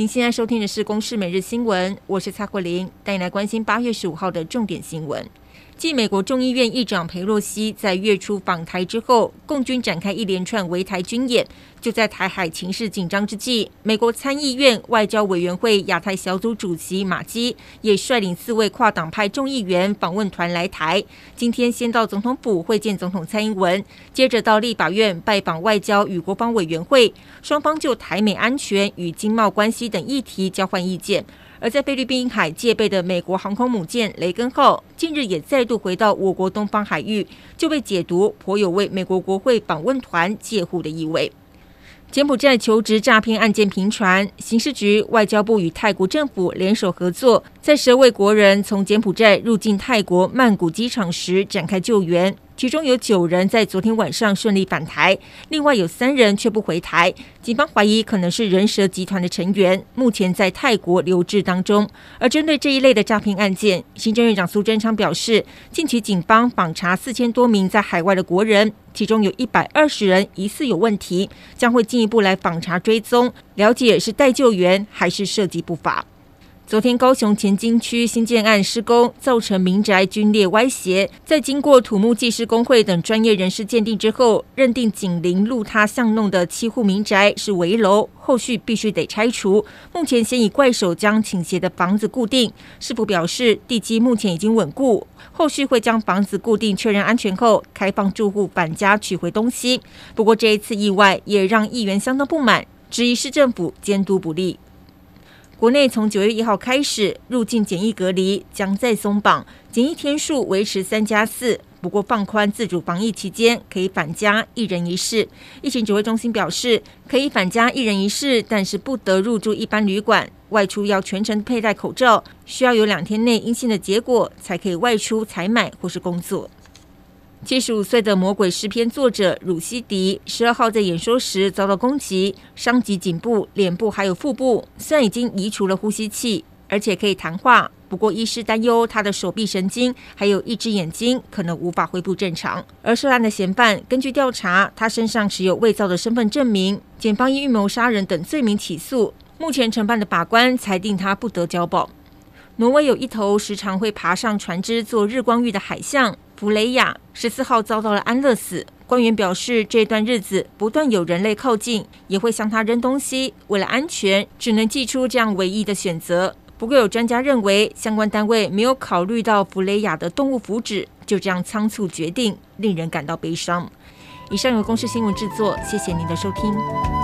您现在收听的是《公视每日新闻》，我是蔡慧玲，带你来关心八月十五号的重点新闻。继美国众议院议长裴洛西在月初访台之后，共军展开一连串围台军演。就在台海情势紧张之际，美国参议院外交委员会亚太小组主席马基也率领四位跨党派众议员访问团来台。今天先到总统府会见总统蔡英文，接着到立法院拜访外交与国防委员会，双方就台美安全与经贸关系等议题交换意见。而在菲律宾海戒备的美国航空母舰“雷根”号，近日也再度回到我国东方海域，就被解读颇有为美国国会访问团借护的意味。柬埔寨求职诈骗案件频传，刑事局、外交部与泰国政府联手合作，在十位国人从柬埔寨入境泰国曼谷机场时展开救援。其中有九人在昨天晚上顺利返台，另外有三人却不回台。警方怀疑可能是人蛇集团的成员，目前在泰国留置当中。而针对这一类的诈骗案件，行政院长苏贞昌表示，近期警方访查四千多名在海外的国人，其中有一百二十人疑似有问题，将会进一步来访查追踪，了解是待救援还是涉及不法。昨天，高雄前金区新建案施工，造成民宅龟裂歪斜，在经过土木技师工会等专业人士鉴定之后，认定紧邻路塌巷弄的七户民宅是危楼，后续必须得拆除。目前先以怪手将倾斜的房子固定。市府表示，地基目前已经稳固，后续会将房子固定确认安全后，开放住户返家取回东西。不过这一次意外也让议员相当不满，质疑市政府监督不力。国内从九月一号开始入境检疫隔离将再松绑，检疫天数维持三加四，不过放宽自主防疫期间可以返家一人一室。疫情指挥中心表示，可以返家一人一室，但是不得入住一般旅馆，外出要全程佩戴口罩，需要有两天内阴性的结果才可以外出采买或是工作。七十五岁的魔鬼诗篇作者鲁西迪，十二号在演说时遭到攻击，伤及颈部、脸部还有腹部。虽然已经移除了呼吸器，而且可以谈话，不过医师担忧他的手臂神经还有一只眼睛可能无法恢复正常。而涉案的嫌犯，根据调查，他身上持有伪造的身份证明，检方以预谋杀人等罪名起诉。目前承办的法官裁定他不得交保。挪威有一头时常会爬上船只做日光浴的海象。弗雷亚十四号遭到了安乐死，官员表示，这段日子不断有人类靠近，也会向他扔东西。为了安全，只能祭出这样唯一的选择。不过，有专家认为，相关单位没有考虑到弗雷亚的动物福祉，就这样仓促决定，令人感到悲伤。以上由公视新闻制作，谢谢您的收听。